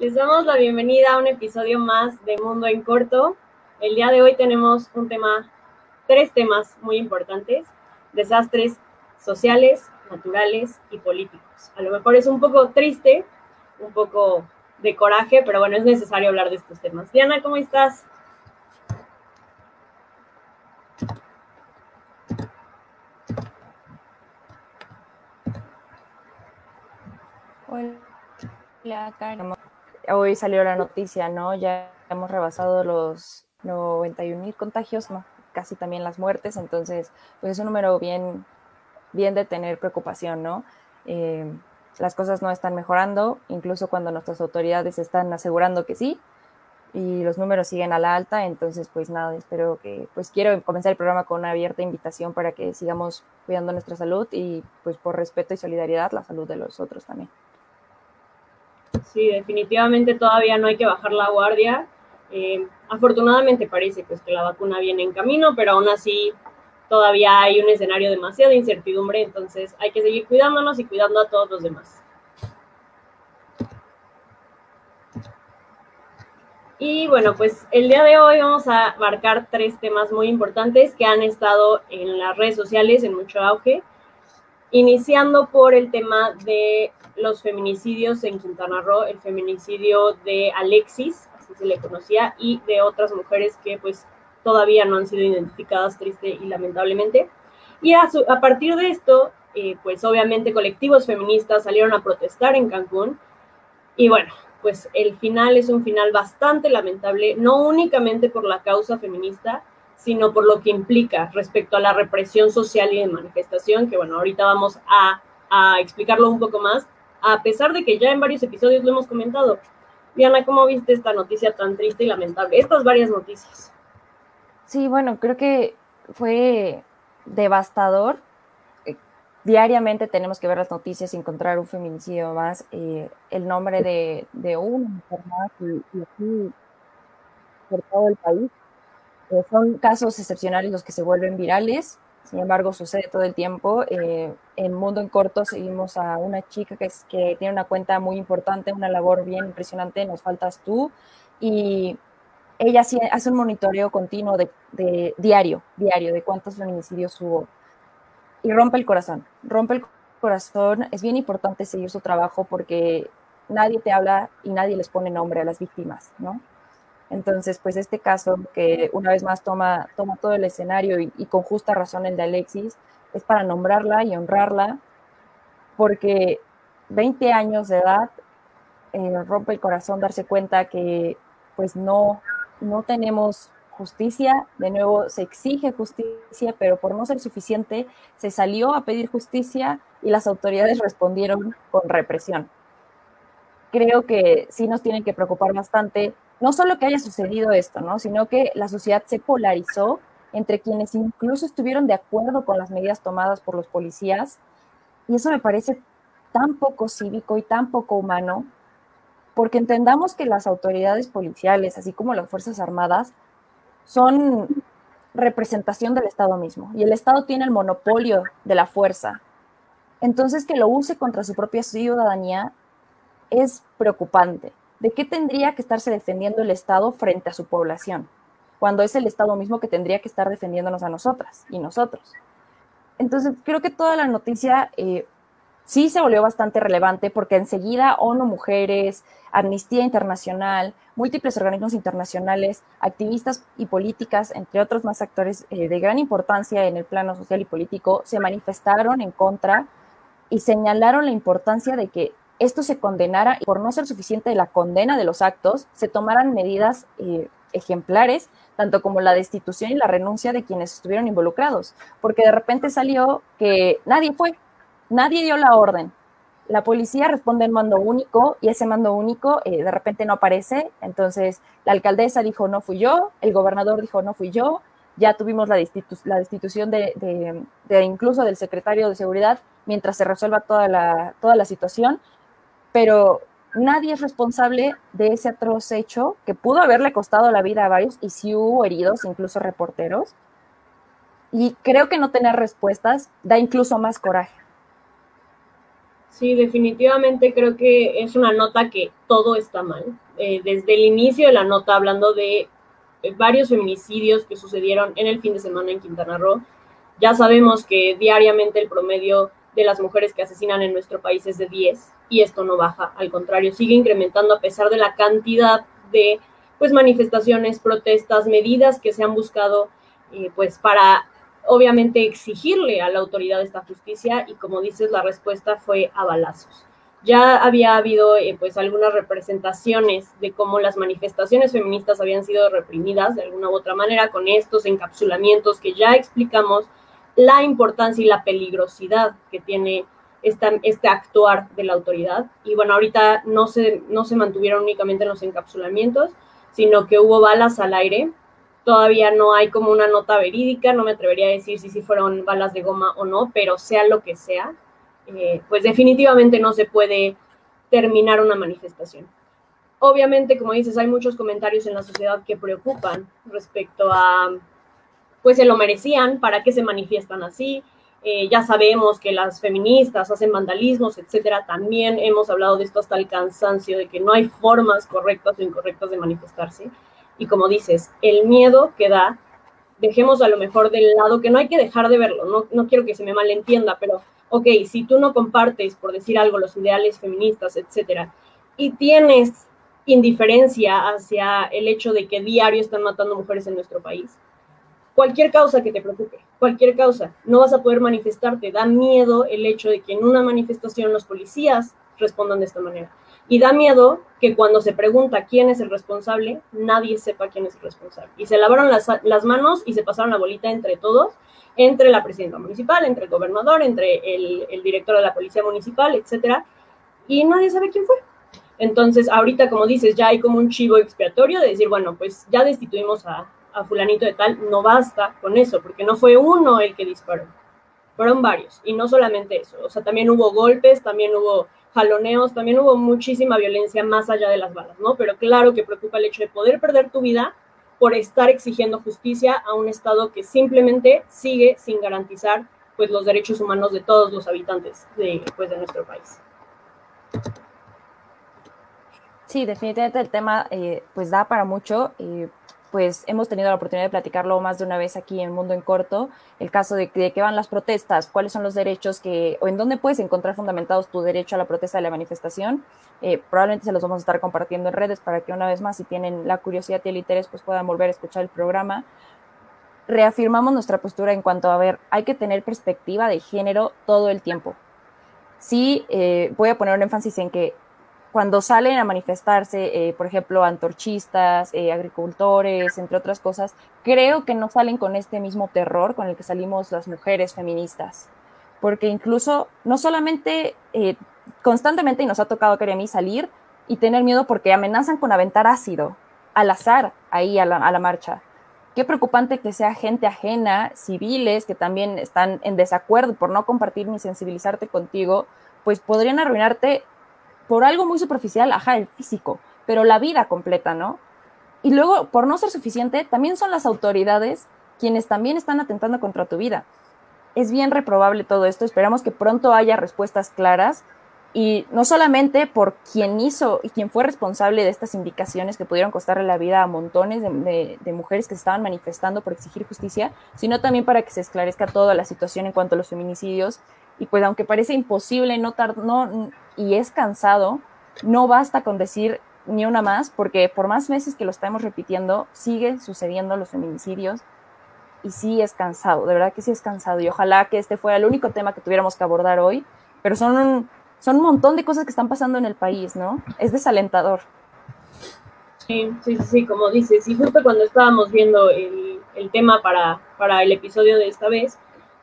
Les damos la bienvenida a un episodio más de Mundo en Corto. El día de hoy tenemos un tema, tres temas muy importantes, desastres sociales, naturales y políticos. A lo mejor es un poco triste, un poco de coraje, pero bueno, es necesario hablar de estos temas. Diana, ¿cómo estás? Hola, Karen. Hoy salió la noticia, ¿no? Ya hemos rebasado los 91 mil contagios, casi también las muertes, entonces, pues es un número bien, bien de tener preocupación, ¿no? Eh, las cosas no están mejorando, incluso cuando nuestras autoridades están asegurando que sí, y los números siguen a la alta, entonces pues nada, espero que, pues quiero comenzar el programa con una abierta invitación para que sigamos cuidando nuestra salud y pues por respeto y solidaridad la salud de los otros también. Sí, definitivamente todavía no hay que bajar la guardia. Eh, afortunadamente parece pues que la vacuna viene en camino, pero aún así todavía hay un escenario demasiado incertidumbre, entonces hay que seguir cuidándonos y cuidando a todos los demás. Y bueno, pues el día de hoy vamos a marcar tres temas muy importantes que han estado en las redes sociales en mucho auge, iniciando por el tema de los feminicidios en Quintana Roo, el feminicidio de Alexis, así se le conocía, y de otras mujeres que pues todavía no han sido identificadas triste y lamentablemente. Y a, partir de esto, eh, pues obviamente colectivos feministas salieron a protestar en Cancún y bueno, pues el final es un final bastante lamentable, no únicamente por la causa feminista, sino por lo que implica respecto a la represión social y de manifestación, que bueno, ahorita vamos a, explicarlo un poco más, a pesar de que ya en varios episodios lo hemos comentado. Diana, ¿cómo viste esta noticia tan triste y lamentable? Estas varias noticias. Sí, bueno, creo que fue devastador. Eh, diariamente tenemos que ver las noticias y encontrar un feminicidio más. Eh, el nombre de, de una mujer más y, así por todo el país. Eh, son casos excepcionales los que se vuelven virales. Sin embargo, sucede todo el tiempo. en Mundo en Corto seguimos a una chica que tiene una cuenta muy importante, una labor bien impresionante, Nos Faltas Tú. Y ella hace un monitoreo continuo de, diario, diario, de cuántos feminicidios hubo. Y rompe el corazón, rompe el corazón. Es bien importante seguir su trabajo porque nadie te habla y nadie les pone nombre a las víctimas, ¿no? Entonces, pues este caso que una vez más toma, toma todo el escenario y, con justa razón el de Alexis, es para nombrarla y honrarla, porque 20 años de edad eh, rompe el corazón darse cuenta que pues no, no tenemos justicia, de nuevo se exige justicia, pero por no ser suficiente se salió a pedir justicia y las autoridades respondieron con represión. Creo que sí nos tienen que preocupar bastante, no solo que haya sucedido esto, ¿no? sino que la sociedad se polarizó entre quienes incluso estuvieron de acuerdo con las medidas tomadas por los policías, y eso me parece tan poco cívico y tan poco humano porque entendamos que las autoridades policiales, así como las Fuerzas Armadas, son representación del Estado mismo y el Estado tiene el monopolio de la fuerza. Entonces, que lo use contra su propia ciudadanía es preocupante. ¿De qué tendría que estarse defendiendo el Estado frente a su población? Cuando es el Estado mismo que tendría que estar defendiéndonos a nosotras y nosotros. Entonces, creo que toda la noticia eh, sí se volvió bastante relevante porque enseguida ONU Mujeres, Amnistía Internacional, múltiples organismos internacionales, activistas y políticas, entre otros más actores eh, de gran importancia en el plano social y político, se manifestaron en contra y señalaron la importancia de que esto se condenara y por no ser suficiente la condena de los actos, se tomaran medidas eh, ejemplares, tanto como la destitución y la renuncia de quienes estuvieron involucrados, porque de repente salió que nadie fue, Nadie dio la orden. la policía responde en mando único y ese mando único eh, de repente no aparece. Entonces la alcaldesa dijo no fui yo, el gobernador dijo no fui yo, ya tuvimos la, la destitución de, incluso del secretario de seguridad mientras se resuelva toda la, toda la situación, pero nadie es responsable de ese atroz hecho que pudo haberle costado la vida a varios y si hubo heridos, incluso reporteros. Y creo que no tener respuestas da incluso más coraje. Sí, definitivamente creo que es una nota que todo está mal. Eh, desde el inicio de la nota, hablando de eh, varios feminicidios que sucedieron en el fin de semana en Quintana Roo, ya sabemos que diariamente el promedio de las mujeres que asesinan en nuestro país es de 10 y esto no baja, al contrario, sigue incrementando a pesar de la cantidad de pues manifestaciones, protestas, medidas que se han buscado eh, pues para obviamente exigirle a la autoridad esta justicia y como dices, la respuesta fue a balazos. Ya había habido eh, pues algunas representaciones de cómo las manifestaciones feministas habían sido reprimidas de alguna u otra manera con estos encapsulamientos que ya explicamos la importancia y la peligrosidad que tiene este actuar de la autoridad. Y bueno, ahorita no se, no se mantuvieron únicamente en los encapsulamientos, sino que hubo balas al aire Todavía no hay como una nota verídica, no me atrevería a decir si, si fueron balas de goma o no, pero sea lo que sea, eh, pues definitivamente no se puede terminar una manifestación. Obviamente, como dices, hay muchos comentarios en la sociedad que preocupan respecto a, pues se lo merecían, para qué se manifiestan así. Eh, ya sabemos que las feministas hacen vandalismos, etcétera. También hemos hablado de esto hasta el cansancio, de que no hay formas correctas o incorrectas de manifestarse. Y como dices, el miedo que da, dejemos a lo mejor del lado que no hay que dejar de verlo, no, no quiero que se me malentienda, pero ok, si tú no compartes, por decir algo, los ideales feministas, etcétera, y tienes indiferencia hacia el hecho de que diario están matando mujeres en nuestro país, cualquier causa que te preocupe, cualquier causa, no vas a poder manifestarte. Da miedo el hecho de que en una manifestación los policías respondan de esta manera. Y da miedo que cuando se pregunta quién es el responsable, nadie sepa quién es el responsable. Y se lavaron las, manos y se pasaron la bolita entre todos, entre la presidenta municipal, entre el gobernador, entre el, director de la policía municipal, etcétera, y nadie sabe quién fue. Entonces, ahorita, como dices, ya hay como un chivo expiatorio de decir, bueno, pues ya destituimos a, a fulanito de tal, no basta con eso, porque no fue uno el que disparó, fueron varios, y no solamente eso, o sea, también hubo golpes, también hubo jaloneos, también hubo muchísima violencia más allá de las balas, ¿no? Pero claro que preocupa el hecho de poder perder tu vida por estar exigiendo justicia a un Estado que simplemente sigue sin garantizar pues los derechos humanos de todos los habitantes de, pues, de nuestro país. Sí, definitivamente el tema eh, pues da para mucho. Eh, pues hemos tenido la oportunidad de platicarlo más de una vez aquí en Mundo en Corto, el caso de, de qué van las protestas, cuáles son los derechos que, o en dónde puedes encontrar fundamentados tu derecho a la protesta y la manifestación. Eh, probablemente se los vamos a estar compartiendo en redes para que una vez más, si tienen la curiosidad y el interés, pues puedan volver a escuchar el programa. Reafirmamos nuestra postura en cuanto a ver, hay que tener perspectiva de género todo el tiempo. Sí, eh, voy a poner un énfasis en que cuando salen a manifestarse, eh, por ejemplo, antorchistas, eh, agricultores, entre otras cosas, creo que no salen con este mismo terror con el que salimos las mujeres feministas. Porque incluso, no solamente eh, constantemente, y nos ha tocado a mí salir y tener miedo porque amenazan con aventar ácido al azar ahí a la, a la marcha. Qué preocupante que sea gente ajena, civiles, que también están en desacuerdo por no compartir ni sensibilizarte contigo, pues podrían arruinarte por algo muy superficial, ajá, el físico, pero la vida completa, ¿no? Y luego, por no ser suficiente, también son las autoridades quienes también están atentando contra tu vida. Es bien reprobable todo esto, esperamos que pronto haya respuestas claras y no solamente por quien hizo y quien fue responsable de estas indicaciones que pudieron costarle la vida a montones de, de, mujeres que estaban manifestando por exigir justicia, sino también para que se esclarezca toda la situación en cuanto a los feminicidios y pues aunque parece imposible, no, no y es cansado, no basta con decir ni una más, porque por más veces que lo estamos repitiendo, sigue sucediendo los feminicidios y sí es cansado, de verdad que sí es cansado y ojalá que este fuera el único tema que tuviéramos que abordar hoy, pero son un, son un montón de cosas que están pasando en el país, ¿no? Es desalentador. Sí, sí, sí, como dices, y justo cuando estábamos viendo el, el tema para, para el episodio de esta vez,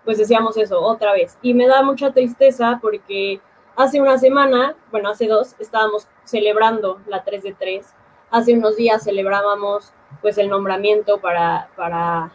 pues decíamos eso otra vez. Y me da mucha tristeza porque Hace una semana, bueno, hace dos, estábamos celebrando la 3 de 3. Hace unos días celebrábamos pues el nombramiento para, para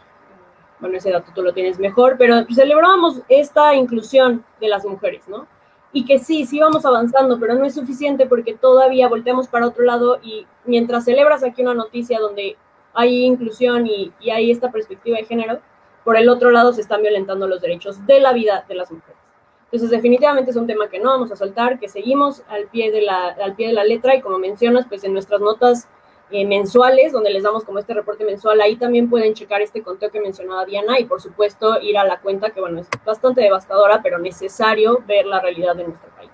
bueno, ese dato tú lo tienes mejor, pero celebrábamos esta inclusión de las mujeres, ¿no? Y que sí, sí vamos avanzando, pero no es suficiente porque todavía volteamos para otro lado y mientras celebras aquí una noticia donde hay inclusión y, y hay esta perspectiva de género, por el otro lado se están violentando los derechos de la vida de las mujeres. Entonces, definitivamente es un tema que no vamos a soltar, que seguimos al pie de la, al pie de la letra y como mencionas, pues en nuestras notas eh, mensuales, donde les damos como este reporte mensual, ahí también pueden checar este conteo que mencionaba Diana y por supuesto ir a la cuenta, que bueno, es bastante devastadora, pero necesario ver la realidad de nuestro país.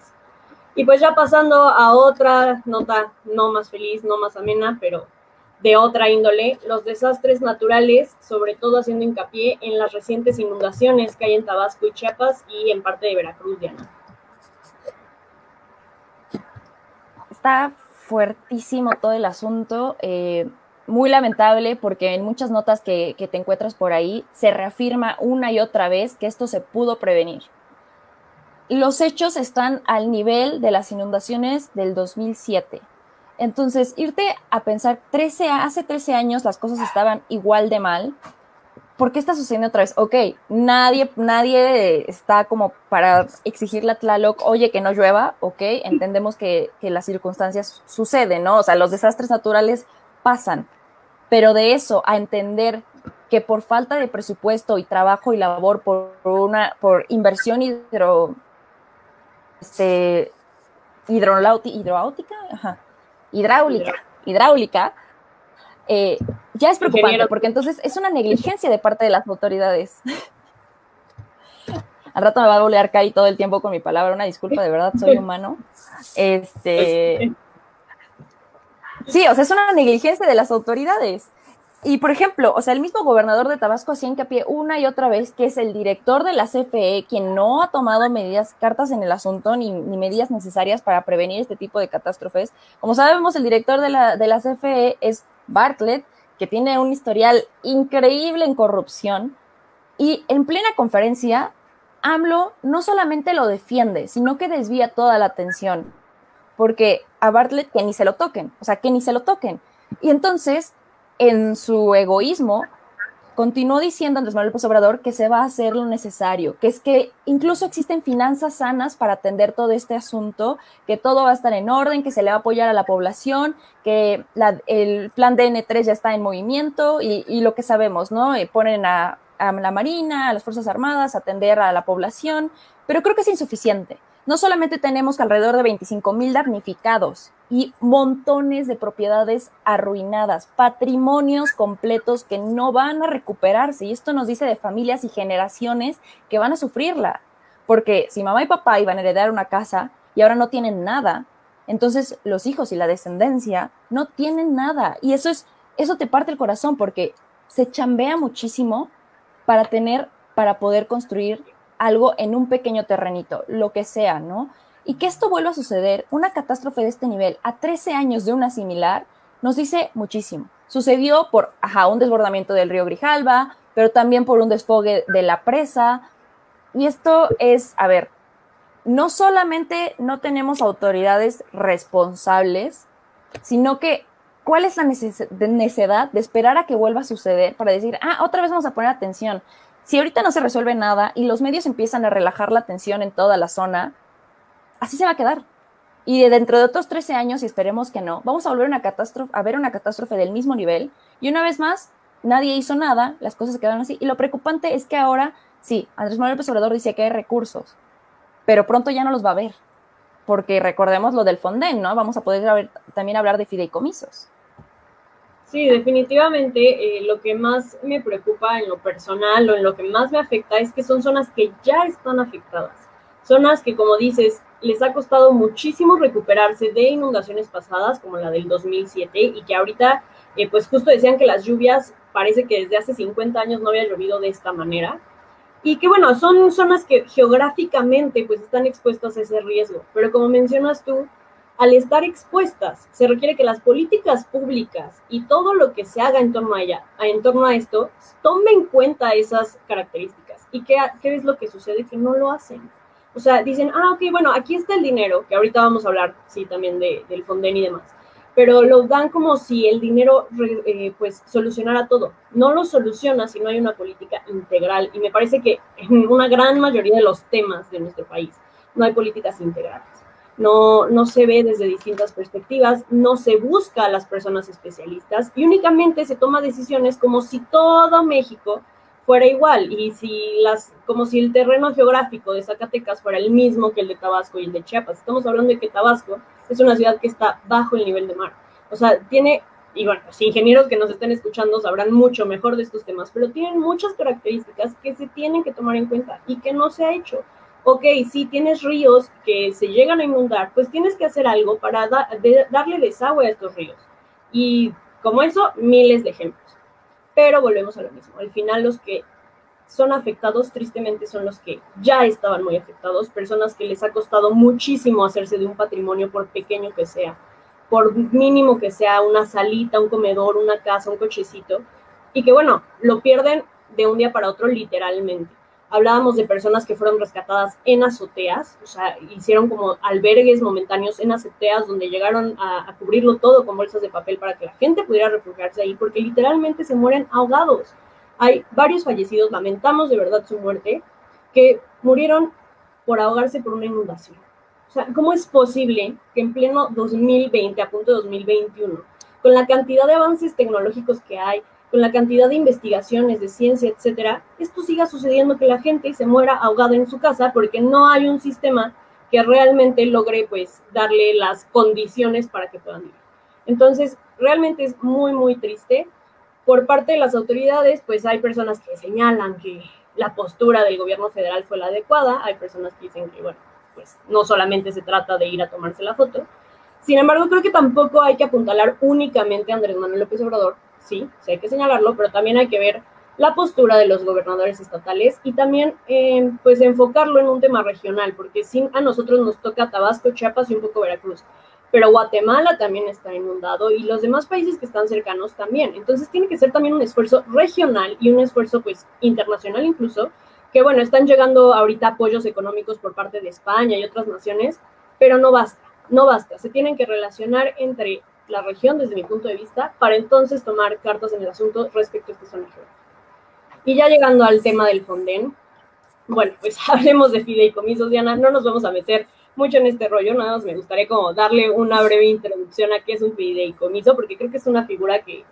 Y pues ya pasando a otra nota no más feliz, no más amena, pero de otra índole, los desastres naturales, sobre todo haciendo hincapié en las recientes inundaciones que hay en Tabasco y Chiapas y en parte de Veracruz, Diana. Está fuertísimo todo el asunto, eh, muy lamentable porque en muchas notas que, que te encuentras por ahí se reafirma una y otra vez que esto se pudo prevenir. Los hechos están al nivel de las inundaciones del 2007 entonces, irte a pensar, 13, hace 13 años las cosas estaban igual de mal. ¿Por qué está sucediendo otra vez? Ok, nadie, nadie está como para exigirle a Tlaloc, oye, que no llueva, ok, entendemos que, que las circunstancias suceden, ¿no? O sea, los desastres naturales pasan, pero de eso a entender que por falta de presupuesto y trabajo y labor, por, una, por inversión hidro, este, hidroáutica, ajá, hidráulica, hidráulica, eh, ya es preocupante, porque entonces es una negligencia de parte de las autoridades. Al rato me va a bolear Cari todo el tiempo con mi palabra, una disculpa, de verdad, soy humano. Este. Sí, o sea, es una negligencia de las autoridades. Y por ejemplo, o sea, el mismo gobernador de Tabasco hacía hincapié una y otra vez que es el director de la CFE quien no ha tomado medidas, cartas en el asunto ni, ni medidas necesarias para prevenir este tipo de catástrofes. Como sabemos, el director de la, de la CFE es Bartlett, que tiene un historial increíble en corrupción. Y en plena conferencia, AMLO no solamente lo defiende, sino que desvía toda la atención. Porque a Bartlett que ni se lo toquen, o sea, que ni se lo toquen. Y entonces en su egoísmo, continuó diciendo Andrés Manuel López Obrador que se va a hacer lo necesario, que es que incluso existen finanzas sanas para atender todo este asunto, que todo va a estar en orden, que se le va a apoyar a la población, que el plan DN3 ya está en movimiento y, lo que sabemos, ¿no? Eh, ponen a, a la Marina, a las Fuerzas Armadas a atender a la población, pero creo que es insuficiente. No solamente tenemos alrededor de 25 mil damnificados y montones de propiedades arruinadas, patrimonios completos que no van a recuperarse. Y esto nos dice de familias y generaciones que van a sufrirla. Porque si mamá y papá iban a heredar una casa y ahora no tienen nada, entonces los hijos y la descendencia no tienen nada. Y eso es, eso te parte el corazón porque se chambea muchísimo para tener, para poder construir algo en un pequeño terrenito, lo que sea, ¿no? Y que esto vuelva a suceder, una catástrofe de este nivel, a 13 años de una similar, nos dice muchísimo. Sucedió por, un desbordamiento del río Grijalba, pero también por un desfogue de la presa. Y esto es, a ver, no solamente no tenemos autoridades responsables, sino que cuál es la necesidad de esperar a que vuelva a suceder para decir, ah, otra vez vamos a poner atención. Si ahorita no se resuelve nada y los medios empiezan a relajar la tensión en toda la zona, así se va a quedar. Y dentro de otros 13 años, y esperemos que no, vamos a volver una catástrofe, a ver una catástrofe del mismo nivel. Y una vez más, nadie hizo nada, las cosas se quedaron así. Y lo preocupante es que ahora, sí, Andrés Manuel López Obrador dice que hay recursos, pero pronto ya no los va a ver. Porque recordemos lo del Fonden, ¿no? Vamos a poder también hablar de fideicomisos. Sí, definitivamente eh, lo que más me preocupa en lo personal o en lo que más me afecta es que son zonas que ya están afectadas. Zonas que, como dices, les ha costado muchísimo recuperarse de inundaciones pasadas, como la del 2007, y que ahorita, eh, pues justo decían que las lluvias parece que desde hace 50 años no había llovido de esta manera. Y que bueno, son zonas que geográficamente pues están expuestas a ese riesgo. Pero como mencionas tú, al estar expuestas, se requiere que las políticas públicas y todo lo que se haga en torno a ella, en torno a esto, tome en cuenta esas características. ¿Y qué, es lo que sucede? Que no lo hacen. O sea, dicen, ah, ok, bueno, aquí está el dinero, que ahorita vamos a hablar, sí, también de, del Fonden y demás, pero lo dan como si el dinero, eh, pues, solucionara todo. No lo soluciona si no hay una política integral, y me parece que en una gran mayoría de los temas de nuestro país no hay políticas integrales. No, no se ve desde distintas perspectivas, no se busca a las personas especialistas y únicamente se toma decisiones como si todo México fuera igual y si las como si el terreno geográfico de Zacatecas fuera el mismo que el de Tabasco y el de Chiapas. Estamos hablando de que Tabasco es una ciudad que está bajo el nivel de mar. O sea, tiene y bueno, los ingenieros que nos estén escuchando sabrán mucho mejor de estos temas, pero tienen muchas características que se tienen que tomar en cuenta y que no se ha hecho. Ok, si tienes ríos que se llegan a inundar, pues tienes que hacer algo para darle desagüe a estos ríos. Y como eso, miles de ejemplos pero volvemos a lo mismo. Al final los que son afectados tristemente son los que ya estaban muy afectados, personas que les ha costado muchísimo hacerse de un patrimonio por pequeño que sea, por mínimo que sea una salita, un comedor, una casa, un cochecito, y que bueno, lo pierden de un día para otro literalmente. Hablábamos de personas que fueron rescatadas en azoteas, o sea, hicieron como albergues momentáneos en azoteas donde llegaron a, cubrirlo todo con bolsas de papel para que la gente pudiera refugiarse ahí, porque literalmente se mueren ahogados. Hay varios fallecidos, lamentamos de verdad su muerte, que murieron por ahogarse por una inundación. O sea, ¿cómo es posible que en pleno 2020, a punto de 2021, con la cantidad de avances tecnológicos que hay, con la cantidad de investigaciones de ciencia, etcétera, esto siga sucediendo que la gente se muera ahogada en su casa porque no hay un sistema que realmente logre pues darle las condiciones para que puedan vivir. Entonces, realmente es muy muy triste. Por parte de las autoridades, pues hay personas que señalan que la postura del gobierno federal fue la adecuada, hay personas que dicen que bueno, pues no solamente se trata de ir a tomarse la foto. Sin embargo, creo que tampoco hay que apuntalar únicamente a Andrés Manuel López Obrador, sí, sí hay que señalarlo, pero también hay que ver la postura de los gobernadores estatales y también eh, pues enfocarlo en un tema regional, porque sí, a nosotros nos toca Tabasco, Chiapas y un poco Veracruz, pero Guatemala también está inundado y los demás países que están cercanos también. Entonces tiene que ser también un esfuerzo regional y un esfuerzo pues internacional incluso, que bueno, están llegando ahorita apoyos económicos por parte de España y otras naciones, pero no basta, no basta, se tienen que relacionar entre la región desde mi punto de vista, para entonces tomar cartas en el asunto respecto a esta zona. Y ya llegando al tema del Fonden, bueno, pues hablemos de fideicomisos, Diana, no nos vamos a meter mucho en este rollo, nada más me gustaría como darle una breve introducción a qué es un fideicomiso, porque creo que es una figura que,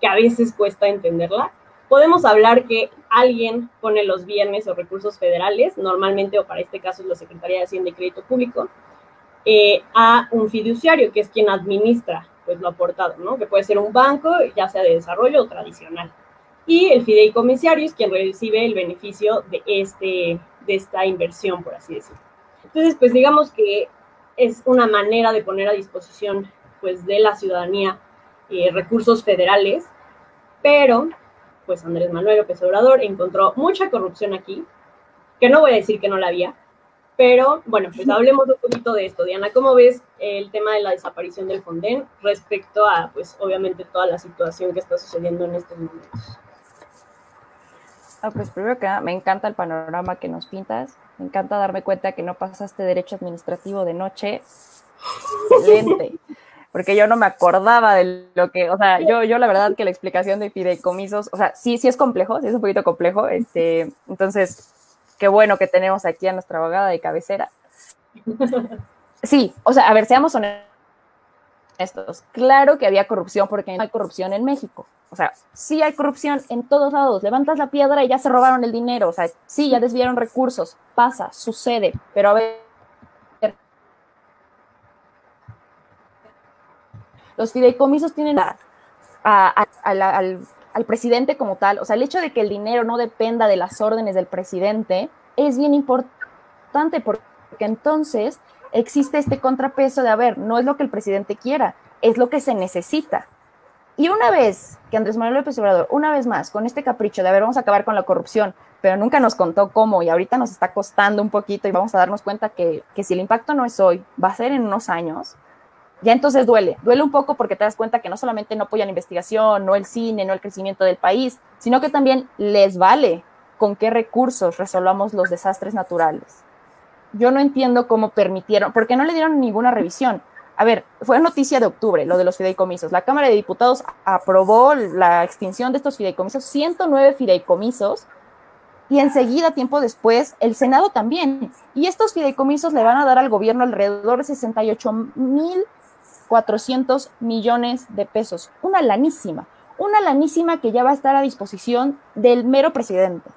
que a veces cuesta entenderla. Podemos hablar que alguien pone los bienes o recursos federales, normalmente o para este caso es la Secretaría de Hacienda y Crédito Público, eh, a un fiduciario, que es quien administra pues lo aportado, ¿no? Que puede ser un banco, ya sea de desarrollo o tradicional. Y el fideicomisario es quien recibe el beneficio de, este, de esta inversión, por así decirlo. Entonces, pues digamos que es una manera de poner a disposición pues de la ciudadanía eh, recursos federales, pero pues Andrés Manuel López Obrador encontró mucha corrupción aquí, que no voy a decir que no la había, pero bueno, pues hablemos un poquito de esto. Diana, ¿cómo ves el tema de la desaparición del Fonden respecto a, pues obviamente, toda la situación que está sucediendo en estos momentos? Ah, pues primero que nada, me encanta el panorama que nos pintas. Me encanta darme cuenta que no pasaste derecho administrativo de noche. Excelente. Porque yo no me acordaba de lo que, o sea, yo, yo la verdad que la explicación de fideicomisos, o sea, sí, sí es complejo, sí es un poquito complejo. Este, entonces, qué bueno que tenemos aquí a nuestra abogada de cabecera. Sí, o sea, a ver, seamos honestos. Claro que había corrupción porque no hay corrupción en México. O sea, sí hay corrupción en todos lados. Levantas la piedra y ya se robaron el dinero. O sea, sí, ya desviaron recursos. Pasa, sucede. Pero a ver, los fideicomisos tienen al, al presidente como tal, o sea, el hecho de que el dinero no dependa de las órdenes del presidente es bien importante porque entonces existe este contrapeso de, a ver, no es lo que el presidente quiera, es lo que se necesita. Y una vez que Andrés Manuel López Obrador, una vez más, con este capricho de, a ver, vamos a acabar con la corrupción, pero nunca nos contó cómo y ahorita nos está costando un poquito y vamos a darnos cuenta que, que si el impacto no es hoy, va a ser en unos años, ya entonces duele, duele un poco porque te das cuenta que no solamente no apoyan investigación, no el cine, no el crecimiento del país, sino que también les vale con qué recursos resolvamos los desastres naturales. yo no entiendo cómo permitieron, porque no le dieron ninguna revisión. A ver, fue noticia de octubre lo de los fideicomisos. La Cámara de Diputados aprobó la extinción de estos fideicomisos, 109 fideicomisos, y enseguida, tiempo después, el Senado también. Y estos fideicomisos le van a dar al gobierno alrededor de 68 mil 400 millones de pesos. Una lanísima, una lanísima que ya va a estar a disposición del mero presidente.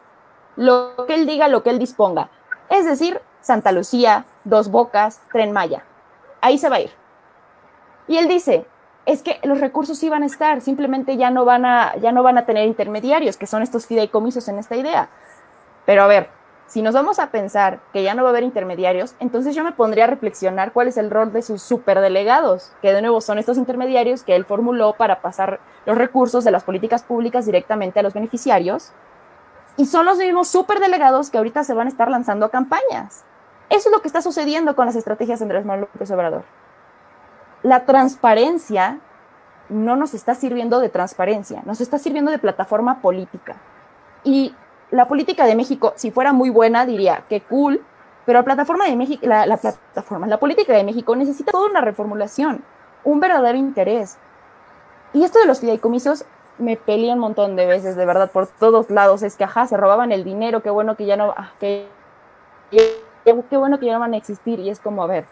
Lo que él diga, lo que él disponga. Es decir, Santa Lucía, Dos Bocas, Tren Maya. Ahí se va a ir. Y él dice, es que los recursos sí van a estar, simplemente ya no van a, ya no van a tener intermediarios, que son estos fideicomisos en esta idea. Pero a ver, si nos vamos a pensar que ya no va a haber intermediarios, entonces yo me pondría a reflexionar cuál es el rol de sus superdelegados, que de nuevo son estos intermediarios que él formuló para pasar los recursos de las políticas públicas directamente a los beneficiarios. Y son los mismos superdelegados que ahorita se van a estar lanzando a campañas. Eso es lo que está sucediendo con las estrategias de Andrés Manuel López Obrador. La transparencia no nos está sirviendo de transparencia, nos está sirviendo de plataforma política. Y la política de México, si fuera muy buena, diría que cool, pero la plataforma de México, la, plataforma, la política de México necesita toda una reformulación, un verdadero interés. Y esto de los fideicomisos me peleé un montón de veces, de verdad, por todos lados. Es que, ajá, se robaban el dinero, qué bueno que ya no, ah, que, qué bueno que ya no van a existir. Y es como, a ver,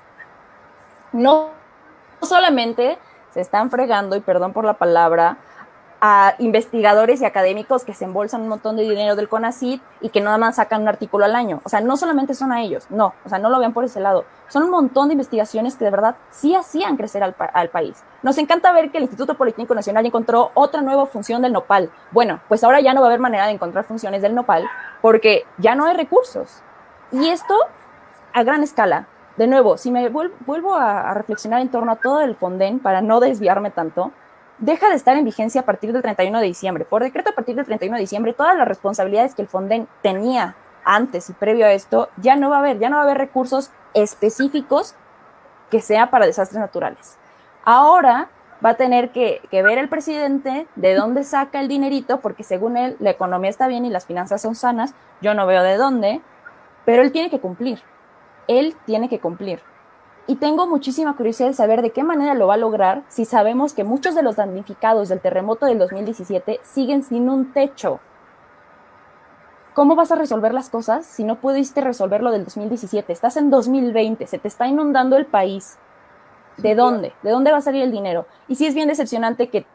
no solamente se están fregando, y perdón por la palabra, a investigadores y académicos que se embolsan un montón de dinero del CONACYT y que nada más sacan un artículo al año. O sea, no solamente son a ellos, no, o sea, no lo vean por ese lado. Son un montón de investigaciones que de verdad sí hacían crecer al, al país. Nos encanta ver que el Instituto Politécnico Nacional encontró otra nueva función del nopal. Bueno, pues ahora ya no va a haber manera de encontrar funciones del nopal porque ya no hay recursos. Y esto a gran escala. De nuevo, si me vuelvo a reflexionar en torno a todo el Fonden para no desviarme tanto, deja de estar en vigencia a partir del 31 de diciembre. Por decreto, a partir del 31 de diciembre, todas las responsabilidades que el Fonden tenía antes y previo a esto, ya no va a haber, ya no va a haber recursos específicos que sea para desastres naturales. Ahora va a tener que, que, ver el presidente de dónde saca el dinerito, porque según él la economía está bien y las finanzas son sanas, yo no veo de dónde, pero él tiene que cumplir, él tiene que cumplir. Y tengo muchísima curiosidad de saber de qué manera lo va a lograr si sabemos que muchos de los damnificados del terremoto del 2017 siguen sin un techo. ¿Cómo vas a resolver las cosas si no pudiste resolverlo del 2017? Estás en 2020, se te está inundando el país. ¿De dónde? ¿De dónde va a salir el dinero? Y sí es bien decepcionante que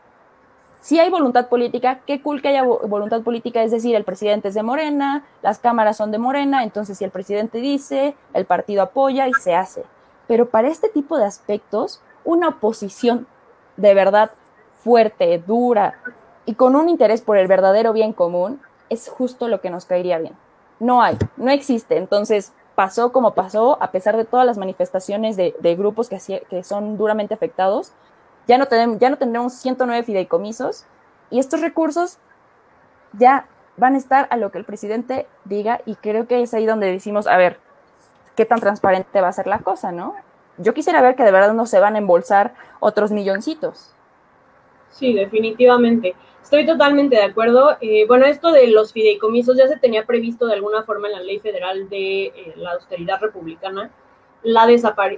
si hay voluntad política, qué cool que haya voluntad política, es decir, el presidente es de Morena, las cámaras son de Morena, entonces si el presidente dice, el partido apoya y se hace pero para este tipo de aspectos, una oposición de verdad fuerte, dura y con un interés por el verdadero bien común es justo lo que nos caería bien. No hay, no existe. Entonces, pasó como pasó, a pesar de todas las manifestaciones de, grupos que, que son duramente afectados, ya no, tenemos, ya no tendremos 109 fideicomisos y estos recursos ya van a estar a lo que el presidente diga y creo que es ahí donde decimos, a ver, qué tan transparente va a ser la cosa, ¿no? Yo quisiera ver que de verdad no se van a embolsar otros milloncitos. Sí, definitivamente. Estoy totalmente de acuerdo. Eh, bueno, esto de los fideicomisos ya se tenía previsto de alguna forma en la ley federal de eh, la austeridad republicana. La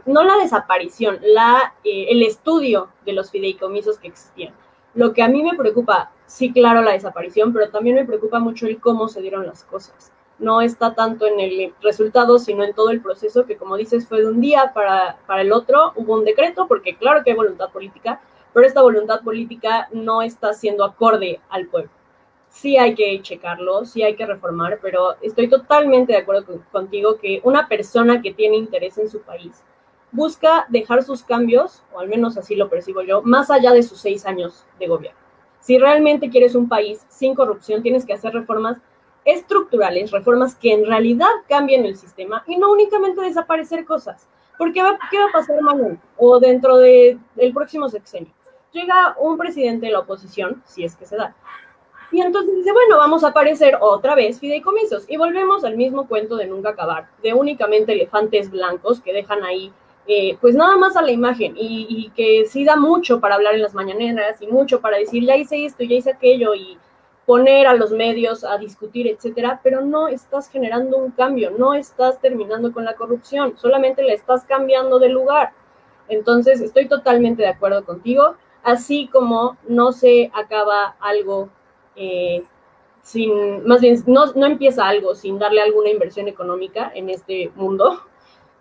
no la desaparición, la, eh, el estudio de los fideicomisos que existían. Lo que a mí me preocupa, sí, claro, la desaparición, pero también me preocupa mucho el cómo se dieron las cosas no está tanto en el resultado, sino en todo el proceso, que como dices, fue de un día para, para el otro, hubo un decreto, porque claro que hay voluntad política, pero esta voluntad política no está siendo acorde al pueblo. Sí hay que checarlo, sí hay que reformar, pero estoy totalmente de acuerdo contigo que una persona que tiene interés en su país busca dejar sus cambios, o al menos así lo percibo yo, más allá de sus seis años de gobierno. Si realmente quieres un país sin corrupción, tienes que hacer reformas estructurales, reformas que en realidad cambien el sistema y no únicamente desaparecer cosas. Porque ¿qué va a pasar mañana o dentro del próximo sexenio? Llega un presidente de la oposición, si es que se da, y entonces dice, bueno, vamos a aparecer otra vez fideicomisos. Y volvemos al mismo cuento de nunca acabar, de únicamente elefantes blancos que dejan ahí, eh, pues nada más a la imagen y, y, que sí da mucho para hablar en las mañaneras y mucho para decir, ya hice esto, ya hice aquello y poner a los medios a discutir, etcétera, pero no estás generando un cambio, no estás terminando con la corrupción, solamente le estás cambiando de lugar. Entonces, estoy totalmente de acuerdo contigo, así como no se acaba algo eh, sin, más bien, no, no empieza algo sin darle alguna inversión económica en este mundo,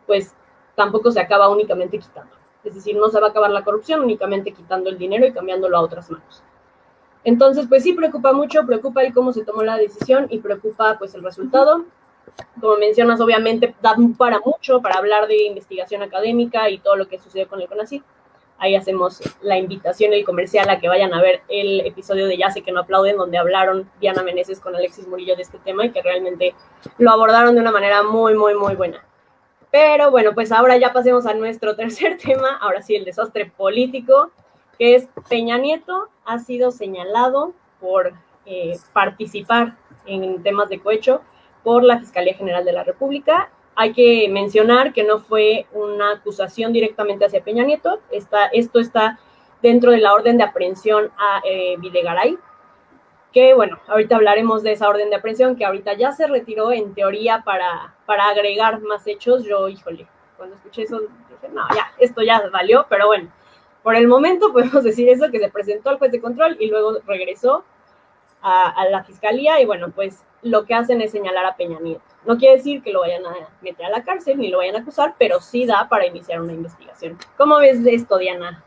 pues tampoco se acaba únicamente quitando. Es decir, no se va a acabar la corrupción únicamente quitando el dinero y cambiándolo a otras manos. Entonces, pues sí preocupa mucho, preocupa el cómo se tomó la decisión y preocupa pues el resultado. Como mencionas, obviamente da para mucho para hablar de investigación académica y todo lo que sucedió con el CONACYT. Ahí hacemos la invitación el comercial a que vayan a ver el episodio de Ya sé que no aplauden, donde hablaron Diana Meneses con Alexis Murillo de este tema y que realmente lo abordaron de una manera muy, muy, muy buena. Pero bueno, pues ahora ya pasemos a nuestro tercer tema, ahora sí, el desastre político que es Peña Nieto ha sido señalado por eh, participar en temas de cohecho por la Fiscalía General de la República. Hay que mencionar que no fue una acusación directamente hacia Peña Nieto, está, esto está dentro de la orden de aprehensión a eh, Videgaray, que bueno, ahorita hablaremos de esa orden de aprehensión que ahorita ya se retiró en teoría para, para agregar más hechos. Yo, híjole, cuando escuché eso dije, no, ya, esto ya valió, pero bueno, por el momento podemos decir eso, que se presentó al juez de control y luego regresó a, la fiscalía y bueno, pues lo que hacen es señalar a Peña Nieto. No quiere decir que lo vayan a meter a la cárcel ni lo vayan a acusar, pero sí da para iniciar una investigación. ¿Cómo ves de esto, Diana?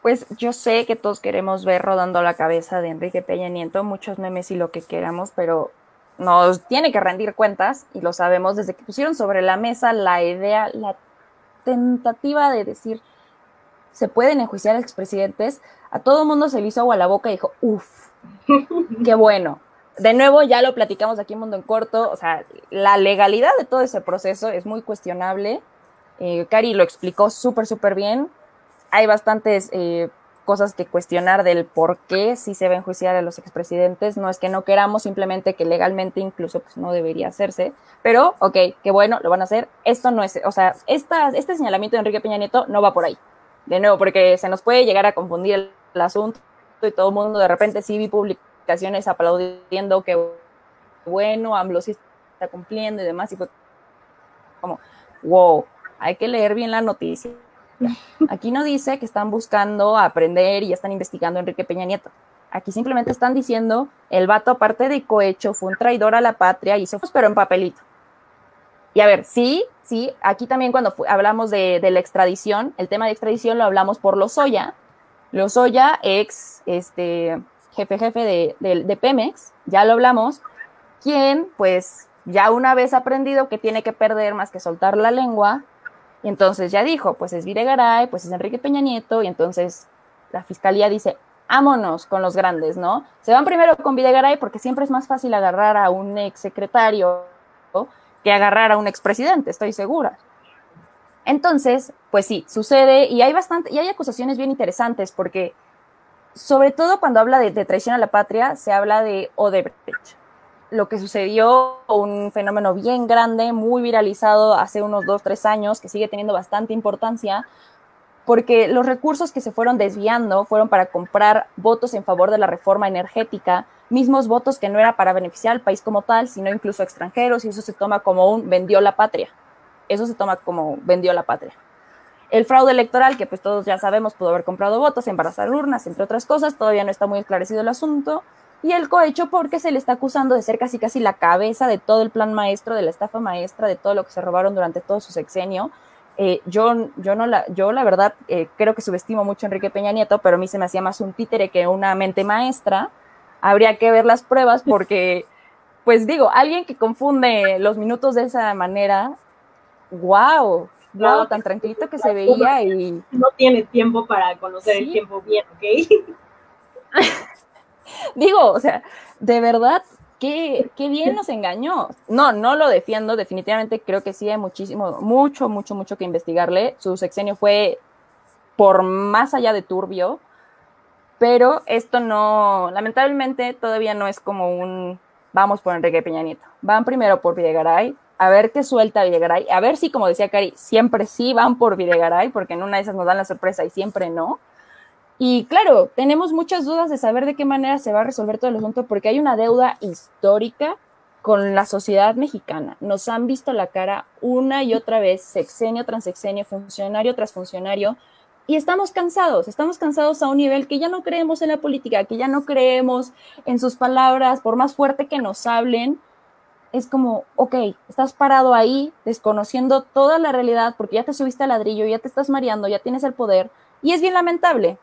Pues yo sé que todos queremos ver rodando la cabeza de Enrique Peña Nieto, muchos memes y lo que queramos, pero nos tiene que rendir cuentas y lo sabemos desde que pusieron sobre la mesa la idea, la tentativa de decir, se pueden enjuiciar a expresidentes, a todo el mundo se le hizo agua a la boca y dijo, uff, qué bueno. De nuevo, ya lo platicamos aquí en Mundo en Corto, o sea, la legalidad de todo ese proceso es muy cuestionable. Eh, Cari lo explicó súper, súper bien. Hay bastantes eh, cosas que cuestionar del por qué si se va a enjuiciar a los expresidentes. No es que no queramos, simplemente que legalmente incluso pues, no debería hacerse. Pero, ok, qué bueno, lo van a hacer. Esto no es, o sea, esta, este señalamiento de Enrique Peña Nieto no va por ahí de nuevo, porque se nos puede llegar a confundir el, asunto y todo el mundo de repente sí vi publicaciones aplaudiendo que bueno, AMLO está cumpliendo y demás, y fue como, wow, hay que leer bien la noticia. Aquí no dice que están buscando aprender y están investigando a Enrique Peña Nieto. Aquí simplemente están diciendo, el vato aparte de cohecho fue un traidor a la patria y fue, pero en papelito. Y a ver, sí, sí, aquí también cuando hablamos de, la extradición, el tema de extradición lo hablamos por Lozoya. Lozoya, ex este, jefe jefe de, de, Pemex, ya lo hablamos, quien pues ya una vez aprendido que tiene que perder más que soltar la lengua, y entonces ya dijo, pues es Videgaray, pues es Enrique Peña Nieto, y entonces la fiscalía dice, vámonos con los grandes, ¿no? Se van primero con Videgaray porque siempre es más fácil agarrar a un ex secretario que agarrar a un expresidente, estoy segura. Entonces, pues sí, sucede y hay bastante, y hay acusaciones bien interesantes porque, sobre todo cuando habla de, traición a la patria, se habla de Odebrecht. Lo que sucedió, un fenómeno bien grande, muy viralizado hace unos dos, tres años, que sigue teniendo bastante importancia, porque los recursos que se fueron desviando fueron para comprar votos en favor de la reforma energética, mismos votos que no era para beneficiar al país como tal, sino incluso extranjeros, y eso se toma como un vendió la patria. Eso se toma como vendió la patria. El fraude electoral, que pues todos ya sabemos, pudo haber comprado votos, embarazar urnas, entre otras cosas, todavía no está muy esclarecido el asunto. Y el cohecho porque se le está acusando de ser casi casi la cabeza de todo el plan maestro, de la estafa maestra, de todo lo que se robaron durante todo su sexenio. Eh, yo, yo, no la, yo la verdad eh, creo que subestimo mucho a Enrique Peña Nieto, pero a mí se me hacía más un títere que una mente maestra habría que ver las pruebas porque, pues digo, alguien que confunde los minutos de esa manera, wow, wow, tan tranquilito que se veía y... No tiene tiempo para conocer el tiempo bien, ¿ok? digo, o sea, de verdad, qué, qué bien nos engañó. No, no lo defiendo, definitivamente creo que sí hay muchísimo, mucho, mucho, mucho que investigarle. Su sexenio fue por más allá de turbio pero esto no, lamentablemente todavía no es como un vamos por Enrique Peña Nieto. Van primero por Videgaray, a ver qué suelta Videgaray, a ver si, como decía Cari, siempre sí van por Videgaray, porque en una de esas nos dan la sorpresa y siempre no. Y claro, tenemos muchas dudas de saber de qué manera se va a resolver todo el asunto porque hay una deuda histórica con la sociedad mexicana. Nos han visto la cara una y otra vez, sexenio tras sexenio, funcionario tras funcionario, y estamos cansados, estamos cansados a un nivel que ya no creemos en la política, que ya no creemos en sus palabras, por más fuerte que nos hablen, es como, ok, estás parado ahí, desconociendo toda la realidad, porque ya te subiste al ladrillo, ya te estás mareando, ya tienes el poder, y es bien lamentable.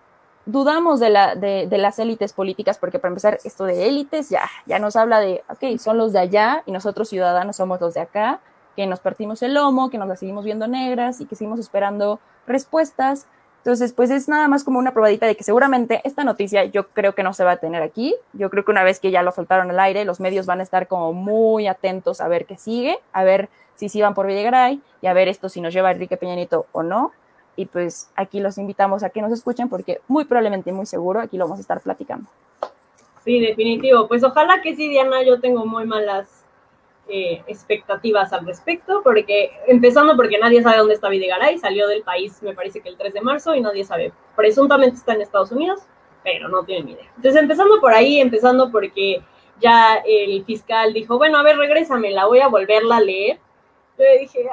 Dudamos de, la, de, de las élites políticas, porque para empezar, esto de élites ya, ya nos habla de, ok, son los de allá y nosotros ciudadanos somos los de acá, que nos partimos el lomo, que nos las seguimos viendo negras y que seguimos esperando respuestas. Entonces, pues es nada más como una probadita de que seguramente esta noticia yo creo que no se va a tener aquí. Yo creo que una vez que ya lo soltaron al aire, los medios van a estar como muy atentos a ver qué sigue, a ver si sí van por Villegaray y a ver esto si nos lleva Enrique Peñanito o no. Y pues aquí los invitamos a que nos escuchen porque muy probablemente muy seguro aquí lo vamos a estar platicando. Sí, definitivo. Pues ojalá que sí, Diana. Yo tengo muy malas eh, expectativas al respecto, porque empezando porque nadie sabe dónde está Videgaray, salió del país me parece que el 3 de marzo y nadie sabe, presuntamente está en Estados Unidos, pero no tienen idea. Entonces empezando por ahí, empezando porque ya el fiscal dijo, bueno, a ver, regrésame, la voy a volverla a leer. Yo dije,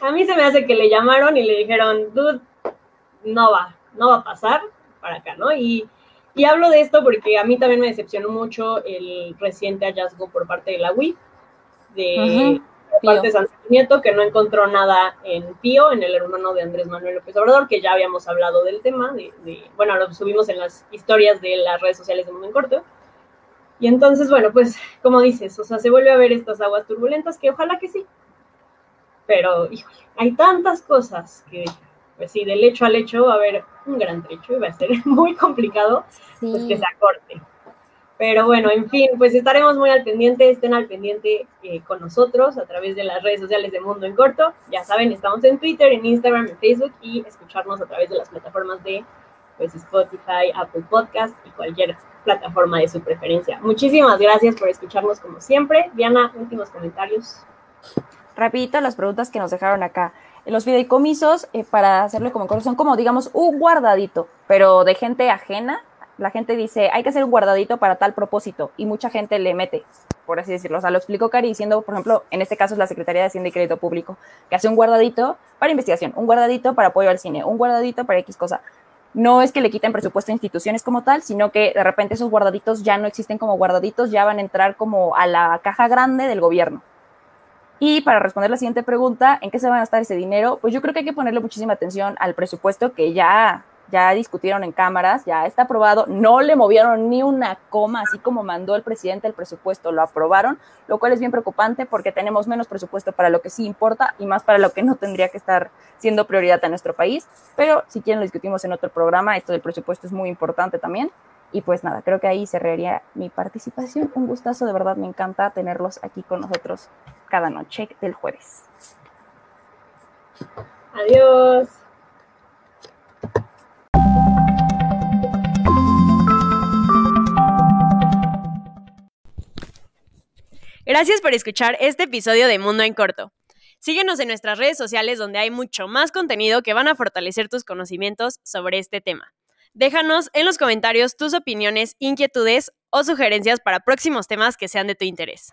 a mí se me hace que le llamaron y le dijeron, dude, no va, no va a pasar para acá, ¿no? Y, y hablo de esto porque a mí también me decepcionó mucho el reciente hallazgo por parte de la UIF de parte de San Nieto, que no encontró nada en Pío, en el hermano de Andrés Manuel López Obrador, que ya habíamos hablado del tema, de, bueno, lo subimos en las historias de las redes sociales de Mundo en Corto. Y entonces, bueno, pues, como dices, o sea, se vuelve a ver estas aguas turbulentas, que ojalá que sí. Pero, híjole, hay tantas cosas que, pues sí, del hecho al hecho va a haber un gran trecho y va a ser muy complicado pues, que se acorte. Pero bueno, en fin, pues estaremos muy al pendiente, estén al pendiente eh, con nosotros a través de las redes sociales de Mundo en Corto. Ya saben, estamos en Twitter, en Instagram, en Facebook y escucharnos a través de las plataformas de pues, Spotify, Apple Podcast y cualquier plataforma de su preferencia. Muchísimas gracias por escucharnos como siempre. Diana, últimos comentarios. Rapidito las preguntas que nos dejaron acá. Los fideicomisos, eh, para hacerlo como son como, digamos, un guardadito, pero de gente ajena la gente dice, hay que hacer un guardadito para tal propósito y mucha gente le mete, por así decirlo. O sea, lo explicó Cari diciendo, por ejemplo, en este caso es la Secretaría de Hacienda y Crédito Público, que hace un guardadito para investigación, un guardadito para apoyo al cine, un guardadito para X cosa. No es que le quiten presupuesto a instituciones como tal, sino que de repente esos guardaditos ya no existen como guardaditos, ya van a entrar como a la caja grande del gobierno. Y para responder la siguiente pregunta, ¿en qué se va a gastar ese dinero? Pues yo creo que hay que ponerle muchísima atención al presupuesto que ya ya discutieron en cámaras, ya está aprobado, no le movieron ni una coma, así como mandó el presidente el presupuesto, lo aprobaron, lo cual es bien preocupante porque tenemos menos presupuesto para lo que sí importa y más para lo que no tendría que estar siendo prioridad en nuestro país, pero si quieren lo discutimos en otro programa, esto del presupuesto es muy importante también. Y pues nada, creo que ahí cerraría mi participación. Un gustazo, de verdad me encanta tenerlos aquí con nosotros cada noche del jueves. Adiós. Gracias por escuchar este episodio de Mundo en Corto. Síguenos en nuestras redes sociales donde hay mucho más contenido que van a fortalecer tus conocimientos sobre este tema. Déjanos en los comentarios tus opiniones, inquietudes o sugerencias para próximos temas que sean de tu interés.